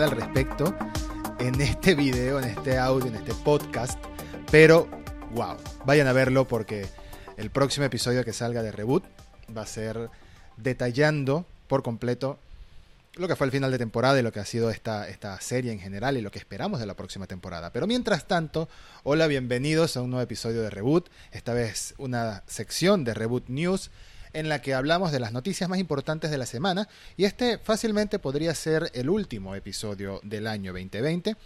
al respecto en este video, en este audio, en este podcast, pero wow, vayan a verlo porque el próximo episodio que salga de Reboot va a ser detallando por completo lo que fue el final de temporada y lo que ha sido esta, esta serie en general y lo que esperamos de la próxima temporada. Pero mientras tanto, hola, bienvenidos a un nuevo episodio de Reboot, esta vez una sección de Reboot News en la que hablamos de las noticias más importantes de la semana y este fácilmente podría ser el último episodio del año 2020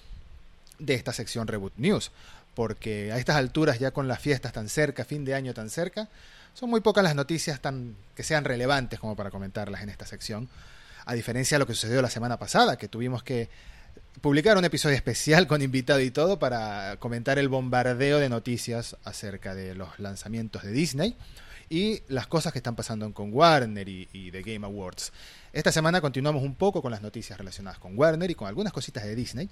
de esta sección Reboot News, porque a estas alturas ya con las fiestas tan cerca, fin de año tan cerca, son muy pocas las noticias tan que sean relevantes como para comentarlas en esta sección a diferencia de lo que sucedió la semana pasada, que tuvimos que publicar un episodio especial con invitado y todo para comentar el bombardeo de noticias acerca de los lanzamientos de Disney y las cosas que están pasando con Warner y, y The Game Awards. Esta semana continuamos un poco con las noticias relacionadas con Warner y con algunas cositas de Disney,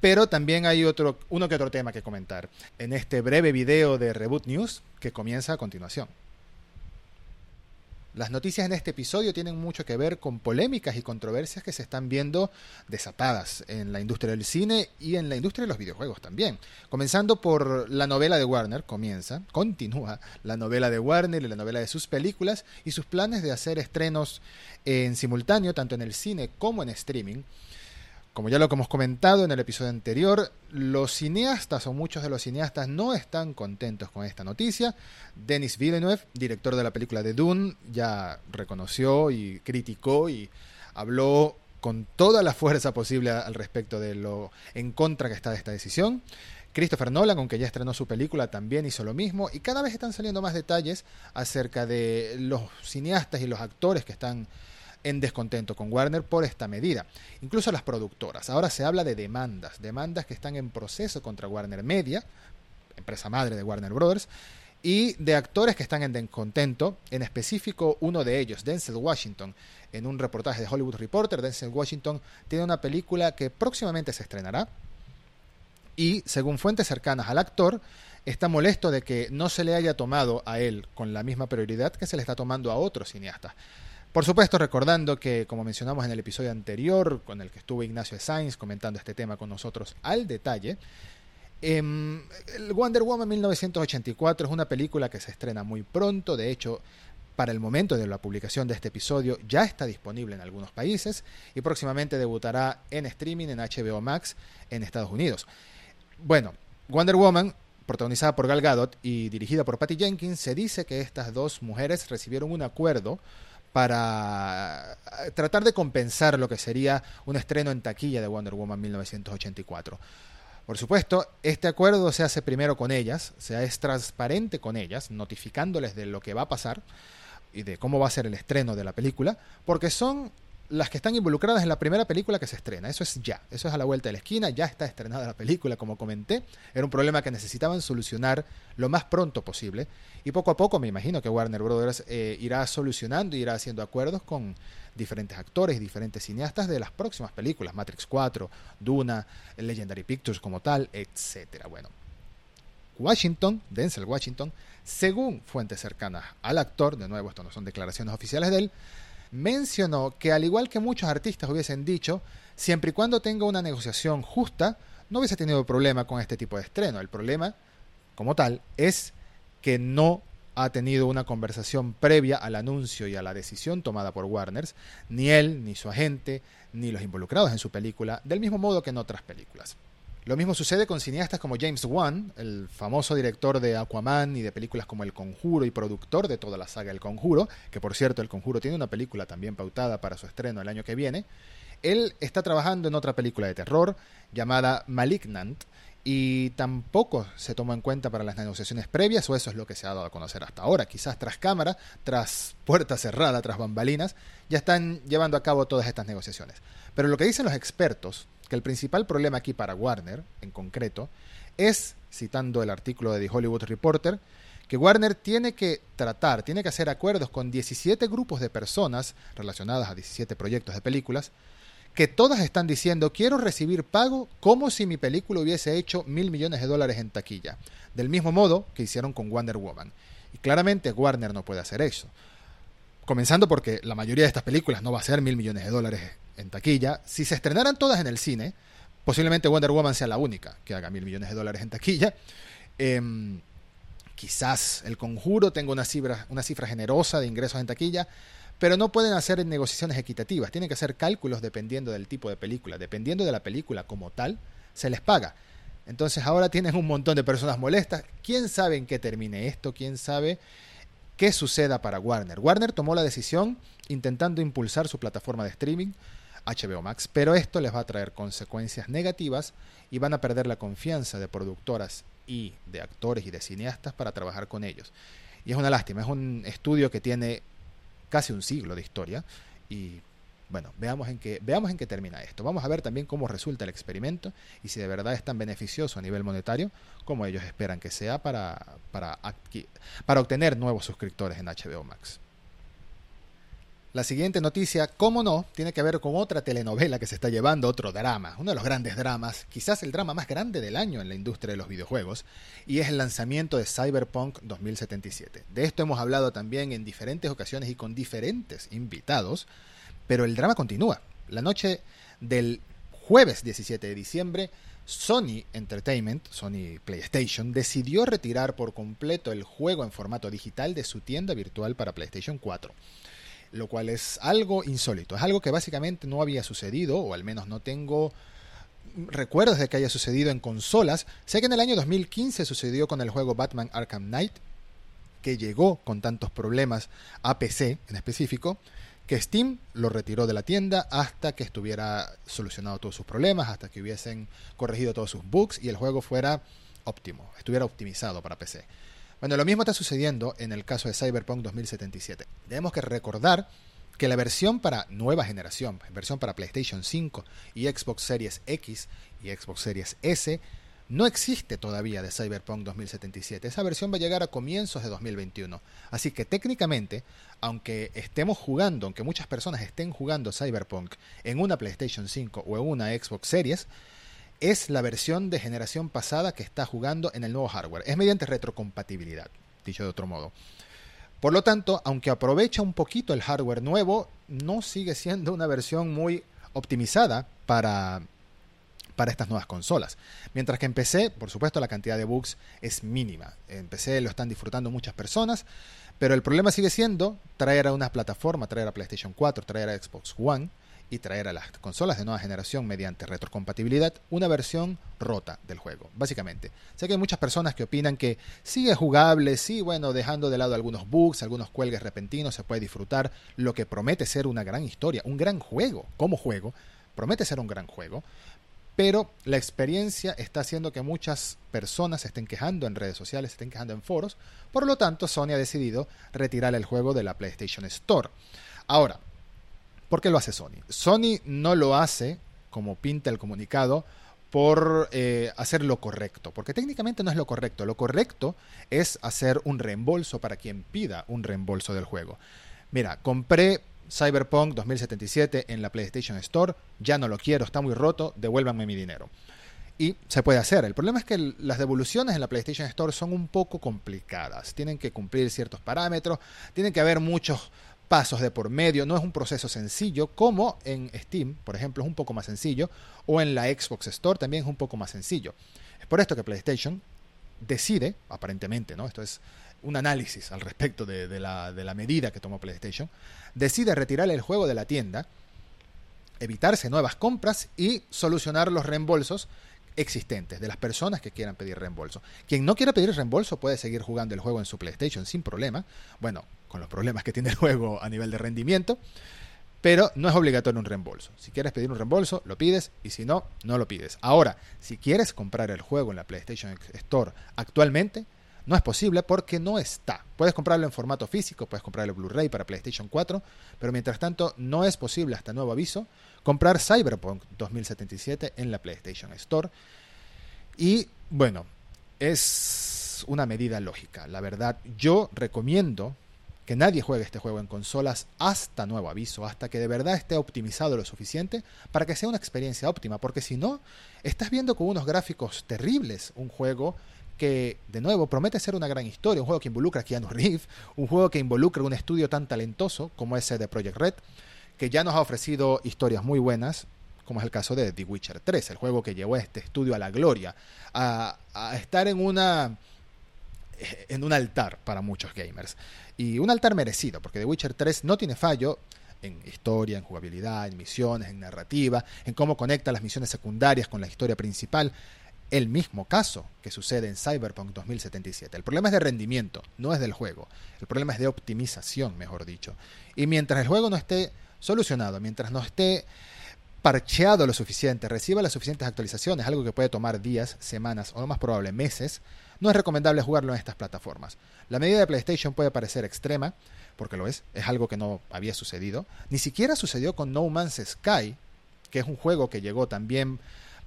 pero también hay otro, uno que otro tema que comentar en este breve video de Reboot News que comienza a continuación. Las noticias en este episodio tienen mucho que ver con polémicas y controversias que se están viendo desatadas en la industria del cine y en la industria de los videojuegos también. Comenzando por la novela de Warner, comienza, continúa la novela de Warner y la novela de sus películas y sus planes de hacer estrenos en simultáneo, tanto en el cine como en streaming como ya lo hemos comentado en el episodio anterior, los cineastas o muchos de los cineastas no están contentos con esta noticia. Denis Villeneuve, director de la película de Dune, ya reconoció y criticó y habló con toda la fuerza posible al respecto de lo en contra que está de esta decisión. Christopher Nolan, aunque ya estrenó su película, también hizo lo mismo y cada vez están saliendo más detalles acerca de los cineastas y los actores que están en descontento con Warner por esta medida. Incluso las productoras. Ahora se habla de demandas, demandas que están en proceso contra Warner Media, empresa madre de Warner Brothers, y de actores que están en descontento, en específico uno de ellos, Denzel Washington. En un reportaje de Hollywood Reporter, Denzel Washington tiene una película que próximamente se estrenará y, según fuentes cercanas al actor, está molesto de que no se le haya tomado a él con la misma prioridad que se le está tomando a otros cineastas. Por supuesto, recordando que, como mencionamos en el episodio anterior, con el que estuvo Ignacio Sainz comentando este tema con nosotros al detalle, eh, Wonder Woman 1984 es una película que se estrena muy pronto, de hecho, para el momento de la publicación de este episodio ya está disponible en algunos países y próximamente debutará en streaming en HBO Max en Estados Unidos. Bueno, Wonder Woman protagonizada por Gal Gadot y dirigida por Patty Jenkins, se dice que estas dos mujeres recibieron un acuerdo para eh, tratar de compensar lo que sería un estreno en taquilla de Wonder Woman 1984. Por supuesto, este acuerdo se hace primero con ellas, se es transparente con ellas, notificándoles de lo que va a pasar y de cómo va a ser el estreno de la película, porque son las que están involucradas en la primera película que se estrena. Eso es ya, eso es a la vuelta de la esquina, ya está estrenada la película, como comenté. Era un problema que necesitaban solucionar lo más pronto posible. Y poco a poco me imagino que Warner Brothers eh, irá solucionando, irá haciendo acuerdos con diferentes actores diferentes cineastas de las próximas películas, Matrix 4, Duna, Legendary Pictures como tal, etc. Bueno, Washington, Denzel Washington, según fuentes cercanas al actor, de nuevo esto no son declaraciones oficiales de él, mencionó que al igual que muchos artistas hubiesen dicho, siempre y cuando tenga una negociación justa, no hubiese tenido problema con este tipo de estreno. El problema, como tal, es que no ha tenido una conversación previa al anuncio y a la decisión tomada por Warner, ni él, ni su agente, ni los involucrados en su película, del mismo modo que en otras películas. Lo mismo sucede con cineastas como James Wan, el famoso director de Aquaman y de películas como El Conjuro y productor de toda la saga El Conjuro, que por cierto El Conjuro tiene una película también pautada para su estreno el año que viene. Él está trabajando en otra película de terror llamada Malignant y tampoco se tomó en cuenta para las negociaciones previas, o eso es lo que se ha dado a conocer hasta ahora. Quizás tras cámara, tras puerta cerrada, tras bambalinas, ya están llevando a cabo todas estas negociaciones. Pero lo que dicen los expertos que el principal problema aquí para Warner, en concreto, es, citando el artículo de The Hollywood Reporter, que Warner tiene que tratar, tiene que hacer acuerdos con 17 grupos de personas relacionadas a 17 proyectos de películas, que todas están diciendo quiero recibir pago como si mi película hubiese hecho mil millones de dólares en taquilla, del mismo modo que hicieron con Wonder Woman. Y claramente Warner no puede hacer eso. Comenzando porque la mayoría de estas películas no va a ser mil millones de dólares en taquilla. Si se estrenaran todas en el cine, posiblemente Wonder Woman sea la única que haga mil millones de dólares en taquilla. Em, quizás el conjuro tenga una cifra, una cifra generosa de ingresos en taquilla, pero no pueden hacer negociaciones equitativas, tienen que hacer cálculos dependiendo del tipo de película, dependiendo de la película como tal, se les paga. Entonces ahora tienen un montón de personas molestas. ¿Quién sabe en qué termine esto? ¿Quién sabe qué suceda para Warner? Warner tomó la decisión intentando impulsar su plataforma de streaming, HBO Max, pero esto les va a traer consecuencias negativas y van a perder la confianza de productoras y de actores y de cineastas para trabajar con ellos. Y es una lástima, es un estudio que tiene casi un siglo de historia y bueno, veamos en qué, veamos en qué termina esto. Vamos a ver también cómo resulta el experimento y si de verdad es tan beneficioso a nivel monetario como ellos esperan que sea para, para, para obtener nuevos suscriptores en HBO Max. La siguiente noticia, cómo no, tiene que ver con otra telenovela que se está llevando, otro drama, uno de los grandes dramas, quizás el drama más grande del año en la industria de los videojuegos, y es el lanzamiento de Cyberpunk 2077. De esto hemos hablado también en diferentes ocasiones y con diferentes invitados, pero el drama continúa. La noche del jueves 17 de diciembre, Sony Entertainment, Sony PlayStation, decidió retirar por completo el juego en formato digital de su tienda virtual para PlayStation 4 lo cual es algo insólito, es algo que básicamente no había sucedido, o al menos no tengo recuerdos de que haya sucedido en consolas. Sé que en el año 2015 sucedió con el juego Batman Arkham Knight, que llegó con tantos problemas a PC en específico, que Steam lo retiró de la tienda hasta que estuviera solucionado todos sus problemas, hasta que hubiesen corregido todos sus bugs y el juego fuera óptimo, estuviera optimizado para PC. Bueno, lo mismo está sucediendo en el caso de Cyberpunk 2077. Tenemos que recordar que la versión para nueva generación, versión para PlayStation 5 y Xbox Series X y Xbox Series S, no existe todavía de Cyberpunk 2077. Esa versión va a llegar a comienzos de 2021. Así que técnicamente, aunque estemos jugando, aunque muchas personas estén jugando Cyberpunk en una PlayStation 5 o en una Xbox Series, es la versión de generación pasada que está jugando en el nuevo hardware. Es mediante retrocompatibilidad, dicho de otro modo. Por lo tanto, aunque aprovecha un poquito el hardware nuevo, no sigue siendo una versión muy optimizada para, para estas nuevas consolas. Mientras que en PC, por supuesto, la cantidad de bugs es mínima. En PC lo están disfrutando muchas personas, pero el problema sigue siendo traer a una plataforma, traer a PlayStation 4, traer a Xbox One, y traer a las consolas de nueva generación mediante retrocompatibilidad una versión rota del juego, básicamente. Sé que hay muchas personas que opinan que sigue jugable, sí, bueno, dejando de lado algunos bugs, algunos cuelgues repentinos, se puede disfrutar lo que promete ser una gran historia, un gran juego, como juego, promete ser un gran juego, pero la experiencia está haciendo que muchas personas se estén quejando en redes sociales, se estén quejando en foros, por lo tanto Sony ha decidido retirar el juego de la PlayStation Store. Ahora, ¿Por qué lo hace Sony? Sony no lo hace, como pinta el comunicado, por eh, hacer lo correcto, porque técnicamente no es lo correcto. Lo correcto es hacer un reembolso para quien pida un reembolso del juego. Mira, compré Cyberpunk 2077 en la PlayStation Store, ya no lo quiero, está muy roto, devuélvanme mi dinero. Y se puede hacer. El problema es que las devoluciones en la PlayStation Store son un poco complicadas. Tienen que cumplir ciertos parámetros, tienen que haber muchos pasos de por medio, no es un proceso sencillo como en Steam, por ejemplo, es un poco más sencillo, o en la Xbox Store también es un poco más sencillo. Es por esto que PlayStation decide, aparentemente, ¿no? Esto es un análisis al respecto de, la, de la medida que tomó PlayStation, decide retirar el juego de la tienda, evitarse nuevas compras y solucionar los reembolsos existentes de las personas que quieran pedir reembolso. Quien no quiera pedir reembolso puede seguir jugando el juego en su PlayStation sin problema. Bueno, con los problemas que tiene el juego a nivel de rendimiento, pero no es obligatorio un reembolso. Si quieres pedir un reembolso, lo pides y si no, no lo pides. Ahora, si quieres comprar el juego en la PlayStation Store actualmente, no es posible porque no está. Puedes comprarlo en formato físico, puedes comprarlo Blu-ray para PlayStation 4, pero mientras tanto no es posible hasta nuevo aviso comprar Cyberpunk 2077 en la PlayStation Store. Y bueno, es una medida lógica. La verdad, yo recomiendo que nadie juegue este juego en consolas hasta nuevo aviso, hasta que de verdad esté optimizado lo suficiente para que sea una experiencia óptima, porque si no, estás viendo con unos gráficos terribles un juego que, de nuevo, promete ser una gran historia, un juego que involucra a Keanu Reeves, un juego que involucra un estudio tan talentoso como ese de Project Red, que ya nos ha ofrecido historias muy buenas, como es el caso de The Witcher 3, el juego que llevó a este estudio a la gloria, a, a estar en una en un altar para muchos gamers. Y un altar merecido, porque The Witcher 3 no tiene fallo en historia, en jugabilidad, en misiones, en narrativa, en cómo conecta las misiones secundarias con la historia principal. El mismo caso que sucede en Cyberpunk 2077. El problema es de rendimiento, no es del juego. El problema es de optimización, mejor dicho. Y mientras el juego no esté solucionado, mientras no esté parcheado lo suficiente, reciba las suficientes actualizaciones, algo que puede tomar días, semanas o lo más probable meses, no es recomendable jugarlo en estas plataformas. La medida de PlayStation puede parecer extrema, porque lo es, es algo que no había sucedido. Ni siquiera sucedió con No Man's Sky, que es un juego que llegó también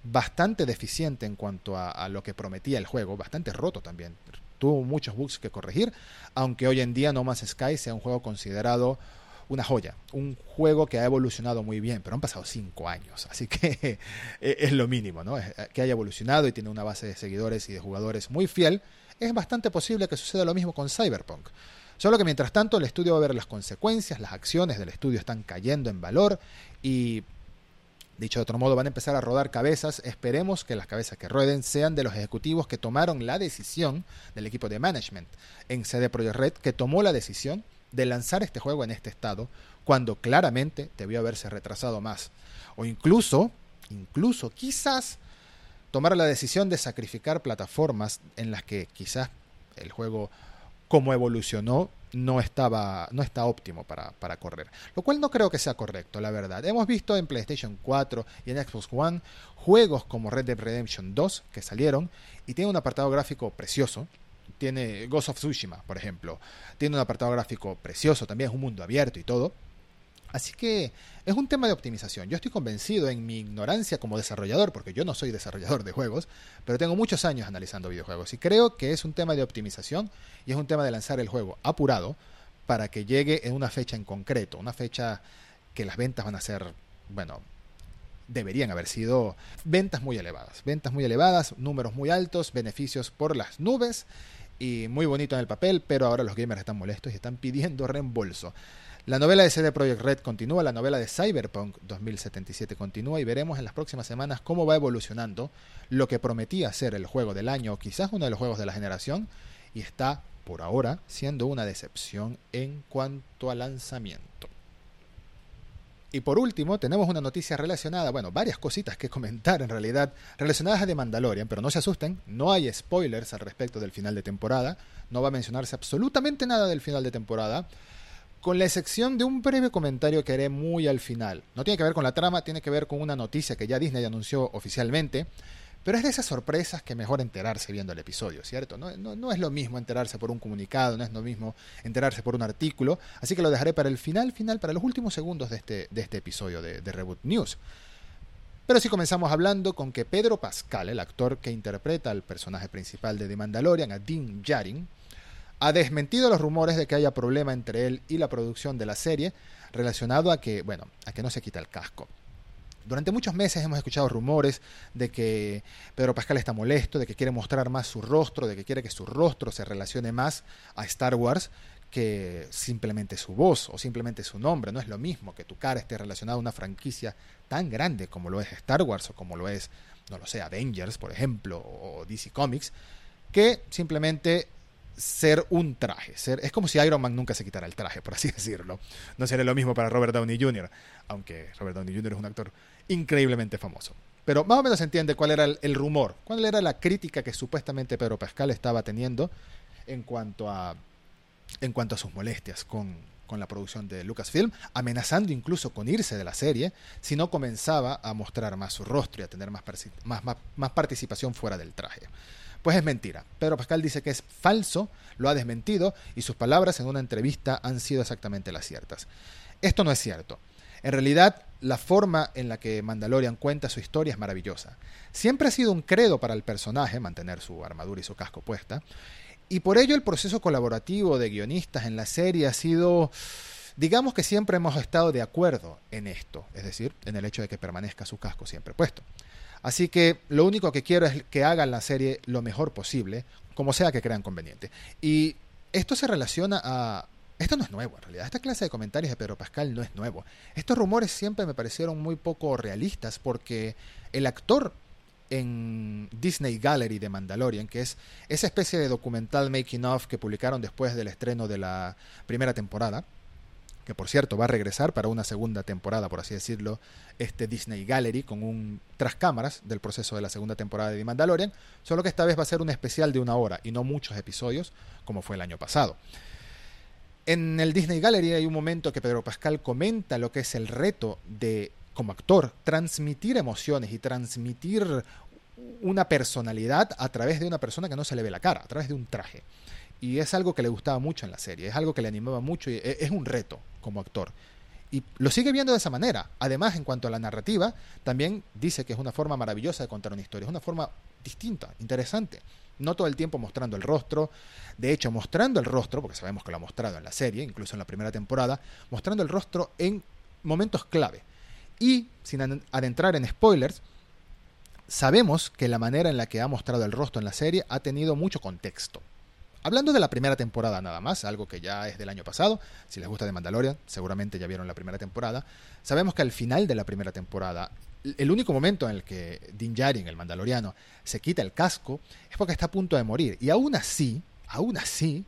bastante deficiente en cuanto a, lo que prometía el juego, bastante roto también. Tuvo muchos bugs que corregir, aunque hoy en día No Man's Sky sea un juego considerado una joya, un juego que ha evolucionado muy bien, pero han pasado cinco años, así que es lo mínimo, ¿no? Que haya evolucionado y tiene una base de seguidores y de jugadores muy fiel, es bastante posible que suceda lo mismo con Cyberpunk. Solo que mientras tanto el estudio va a ver las consecuencias, las acciones del estudio están cayendo en valor y, dicho de otro modo, van a empezar a rodar cabezas. Esperemos que las cabezas que rueden sean de los ejecutivos que tomaron la decisión del equipo de management en CD Projekt Red, que tomó la decisión de lanzar este juego en este estado cuando claramente debió haberse retrasado más. O incluso, incluso quizás tomar la decisión de sacrificar plataformas en las que quizás el juego como evolucionó no estaba no está óptimo para, para, correr. Lo cual no creo que sea correcto, la verdad. Hemos visto en PlayStation 4 y en Xbox One juegos como Red Dead Redemption 2 que salieron y tiene un apartado gráfico precioso tiene Ghost of Tsushima, por ejemplo. Tiene un apartado gráfico precioso, también es un mundo abierto y todo. Así que es un tema de optimización. Yo estoy convencido en mi ignorancia como desarrollador, porque yo no soy desarrollador de juegos, pero tengo muchos años analizando videojuegos y creo que es un tema de optimización y es un tema de lanzar el juego apurado para que llegue en una fecha en concreto, una fecha que las ventas van a ser, bueno, deberían haber sido ventas muy elevadas, ventas muy elevadas, números muy altos, beneficios por las nubes y muy bonito en el papel, pero ahora los gamers están molestos y están pidiendo reembolso. La novela de CD Projekt Red continúa, la novela de Cyberpunk 2077 continúa y veremos en las próximas semanas cómo va evolucionando lo que prometía ser el juego del año o quizás uno de los juegos de la generación y está por ahora siendo una decepción en cuanto a lanzamiento. Y por último, tenemos una noticia relacionada, bueno, varias cositas que comentar en realidad, relacionadas a The Mandalorian, pero no se asusten, no hay spoilers al respecto del final de temporada, no va a mencionarse absolutamente nada del final de temporada, con la excepción de un breve comentario que haré muy al final. No tiene que ver con la trama, tiene que ver con una noticia que ya Disney anunció oficialmente, pero es de esas sorpresas que mejor enterarse viendo el episodio, ¿cierto? No, es lo mismo enterarse por un comunicado, no es lo mismo enterarse por un artículo, así que lo dejaré para el final, final, para los últimos segundos de este, de este episodio de, de Reboot News. Pero sí comenzamos hablando con que Pedro Pascal, el actor que interpreta al personaje principal de The Mandalorian, a Dean Jarin, ha desmentido los rumores de que haya problema entre él y la producción de la serie relacionado a que, bueno, a que no se quita el casco. Durante muchos meses hemos escuchado rumores de que Pedro Pascal está molesto, de que quiere mostrar más su rostro, de que quiere que su rostro se relacione más a Star Wars que simplemente su voz o simplemente su nombre. No es lo mismo que tu cara esté relacionada a una franquicia tan grande como lo es Star Wars o como lo es, no lo sé, Avengers, por ejemplo, o DC Comics, que simplemente ser un traje. Ser, es como si Iron Man nunca se quitara el traje, por así decirlo. No sería lo mismo para Robert Downey Jr., aunque Robert Downey Jr. es un actor increíblemente famoso. Pero más o menos se entiende cuál era el, rumor, cuál era la crítica que supuestamente Pedro Pascal estaba teniendo en cuanto a, en cuanto a sus molestias con, con la producción de Lucasfilm, amenazando incluso con irse de la serie si no comenzaba a mostrar más su rostro y a tener más, más, más, más participación fuera del traje. Pues es mentira. Pedro Pascal dice que es falso, lo ha desmentido y sus palabras en una entrevista han sido exactamente las ciertas. Esto no es cierto. En realidad, la forma en la que Mandalorian cuenta su historia es maravillosa. Siempre ha sido un credo para el personaje mantener su armadura y su casco puesta, y por ello el proceso colaborativo de guionistas en la serie ha sido, digamos que siempre hemos estado de acuerdo en esto, es decir, en el hecho de que permanezca su casco siempre puesto. Así que lo único que quiero es que hagan la serie lo mejor posible, como sea que crean conveniente. Y esto se relaciona a esto no es nuevo, en realidad. Esta clase de comentarios de Pedro Pascal no es nuevo. Estos rumores siempre me parecieron muy poco realistas porque el actor en Disney Gallery de Mandalorian, que es esa especie de documental making of que publicaron después del estreno de la primera temporada, que por cierto va a regresar para una segunda temporada, por así decirlo, este Disney Gallery con un tras cámaras del proceso de la segunda temporada de The Mandalorian, solo que esta vez va a ser un especial de una hora y no muchos episodios como fue el año pasado. En el Disney Gallery hay un momento que Pedro Pascal comenta lo que es el reto de, como actor, transmitir emociones y transmitir una personalidad a través de una persona que no se le ve la cara, a través de un traje. Y es algo que le gustaba mucho en la serie, es algo que le animaba mucho y e, es un reto como actor. Y lo sigue viendo de esa manera. Además, en cuanto a la narrativa, también dice que es una forma maravillosa de contar una historia, es una forma distinta, interesante no todo el tiempo mostrando el rostro, de hecho mostrando el rostro, porque sabemos que lo ha mostrado en la serie, incluso en la primera temporada, mostrando el rostro en momentos clave. Y, sin adentrar en spoilers, sabemos que la manera en la que ha mostrado el rostro en la serie ha tenido mucho contexto. Hablando de la primera temporada nada más, algo que ya es del año pasado, si les gusta de Mandalorian, seguramente ya vieron la primera temporada, sabemos que al final de la primera temporada el único momento en el que Din Djarin, el mandaloriano, se quita el casco es porque está a punto de morir. Y aún así, aún así,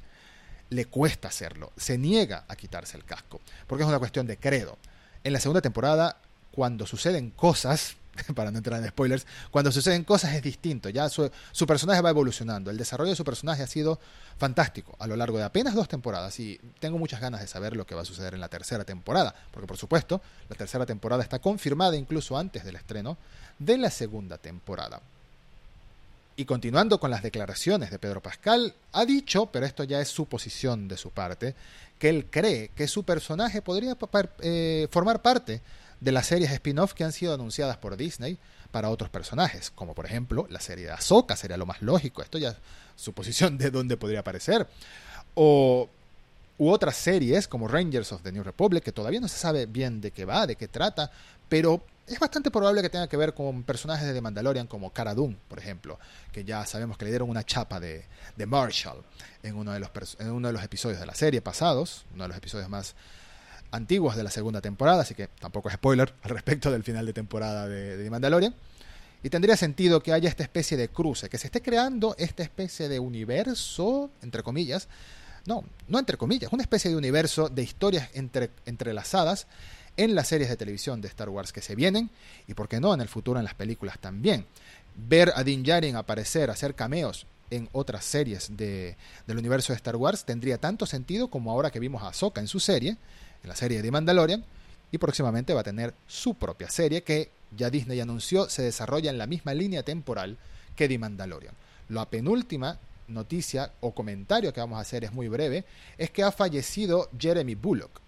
le cuesta hacerlo. Se niega a quitarse el casco. Porque es una cuestión de credo. En la segunda temporada, cuando suceden cosas, para no entrar en spoilers, cuando suceden cosas es distinto, ya su, personaje va evolucionando, el desarrollo de su personaje ha sido fantástico a lo largo de apenas dos temporadas y tengo muchas ganas de saber lo que va a suceder en la tercera temporada, porque por supuesto la tercera temporada está confirmada incluso antes del estreno de la segunda temporada. Y continuando con las declaraciones de Pedro Pascal, ha dicho, pero esto ya es suposición de su parte, que él cree que su personaje podría eh, formar parte de las series spin-off que han sido anunciadas por Disney para otros personajes, como por ejemplo la serie de Ahsoka, sería lo más lógico, esto ya es suposición de dónde podría aparecer, o u otras series como Rangers of the New Republic, que todavía no se sabe bien de qué va, de qué trata, pero es bastante probable que tenga que ver con personajes de The Mandalorian como Cara Dune, por ejemplo, que ya sabemos que le dieron una chapa de, de Marshall uno de, los en uno de los episodios de la serie pasados, uno de los episodios más antiguos de la segunda temporada, así que tampoco es spoiler al respecto del final de temporada de, de Mandalorian. Y tendría sentido que haya esta especie de cruce, que se esté creando esta especie de universo, entre comillas, no, no entre comillas, una especie de universo de historias entre, entrelazadas en las series de televisión de Star Wars que se vienen y, por qué no, en el futuro en las películas también. Ver a Din Djarin aparecer, hacer cameos en otras series de, del universo de Star Wars tendría tanto sentido como ahora que vimos a Ahsoka en su serie, en la serie de Mandalorian, y próximamente va a tener su propia serie que ya Disney anunció se desarrolla en la misma línea temporal que The Mandalorian. La penúltima noticia o comentario que vamos a hacer es muy breve, es que ha fallecido Jeremy Bullock,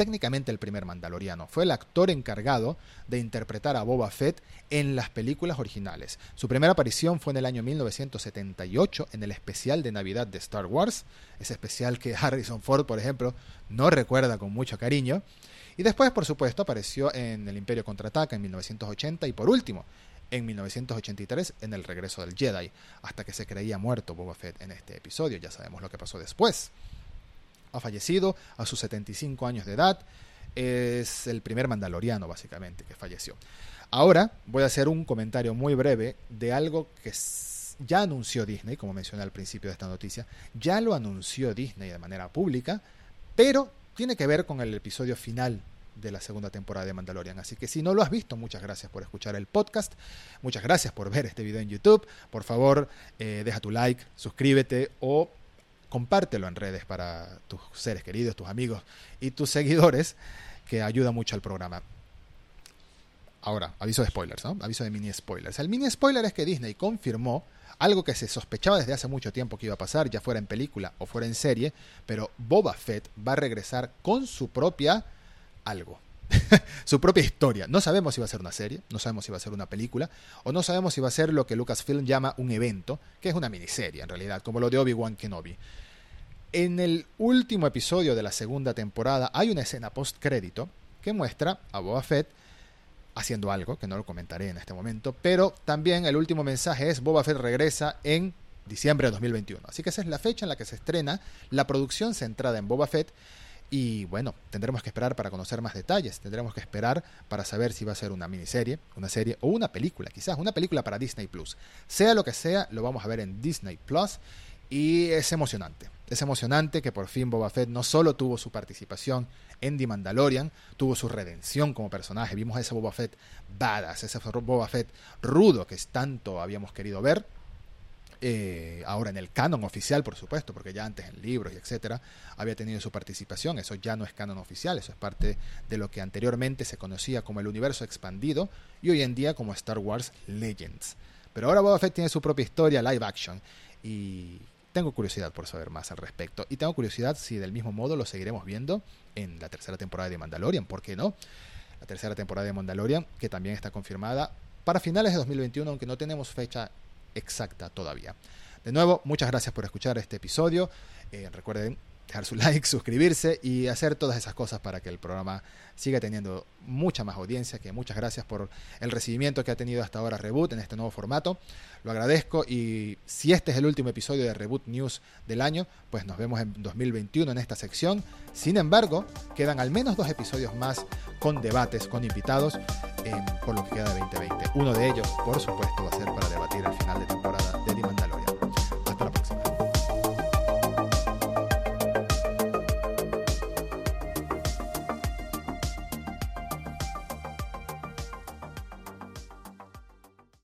técnicamente el primer mandaloriano. Fue el actor encargado de interpretar a Boba Fett en las películas originales. Su primera aparición fue en el año 1978 en el especial de Navidad de Star Wars, ese especial que Harrison Ford, por ejemplo, no recuerda con mucho cariño. Y después, por supuesto, apareció en El Imperio Contraataca en 1980 y por último, en 1983 en El Regreso del Jedi, hasta que se creía muerto Boba Fett en este episodio. Ya sabemos lo que pasó después ha fallecido a sus 75 años de edad. Es el primer mandaloriano, básicamente, que falleció. Ahora voy a hacer un comentario muy breve de algo que ya anunció Disney, como mencioné al principio de esta noticia. Ya lo anunció Disney de manera pública, pero tiene que ver con el episodio final de la segunda temporada de Mandalorian. Así que si no lo has visto, muchas gracias por escuchar el podcast, muchas gracias por ver este video en YouTube. Por favor, eh, deja tu like, suscríbete o compártelo en redes para tus seres queridos, tus amigos y tus seguidores, que ayuda mucho al programa. Ahora, aviso de spoilers, ¿no? Aviso de mini spoilers. El mini spoiler es que Disney confirmó algo que se sospechaba desde hace mucho tiempo que iba a pasar, ya fuera en película o fuera en serie, pero Boba Fett va a regresar con su propia algo. su propia historia. No sabemos si va a ser una serie, no sabemos si va a ser una película, o no sabemos si va a ser lo que Lucasfilm llama un evento, que es una miniserie en realidad, como lo de Obi-Wan Kenobi. En el último episodio de la segunda temporada hay una escena post-crédito que muestra a Boba Fett haciendo algo, que no lo comentaré en este momento, pero también el último mensaje es Boba Fett regresa en diciembre de 2021. Así que esa es la fecha en la que se estrena la producción centrada en Boba Fett. Y bueno, tendremos que esperar para conocer más detalles, tendremos que esperar para saber si va a ser una miniserie, una serie o una película, quizás una película para Disney Plus. Sea lo que sea, lo vamos a ver en Disney Plus y es emocionante. Es emocionante que por fin Boba Fett no solo tuvo su participación en The Mandalorian, tuvo su redención como personaje. Vimos a ese Boba Fett badass, ese Boba Fett rudo que tanto habíamos querido ver. Eh, ahora en el canon oficial, por supuesto, porque ya antes en libros y etcétera había tenido su participación. Eso ya no es canon oficial, eso es parte de lo que anteriormente se conocía como el universo expandido y hoy en día como Star Wars Legends. Pero ahora Boba Fett tiene su propia historia live action y tengo curiosidad por saber más al respecto. Y tengo curiosidad si del mismo modo lo seguiremos viendo en la tercera temporada de Mandalorian, ¿por qué no? La tercera temporada de Mandalorian, que también está confirmada para finales de 2021, aunque no tenemos fecha exacta todavía. De nuevo, muchas gracias por escuchar este episodio. Eh, recuerden dejar su like, suscribirse y hacer todas esas cosas para que el programa siga teniendo mucha más audiencia. Que muchas gracias por el recibimiento que ha tenido hasta ahora Reboot en este nuevo formato. Lo agradezco y si este es el último episodio de Reboot News del año, pues nos vemos en 2021 en esta sección. Sin embargo, quedan al menos dos episodios más con debates, con invitados, por lo que queda de 2020. Uno de ellos, por supuesto, va a ser para debatir el final de temporada de The Mandalorian.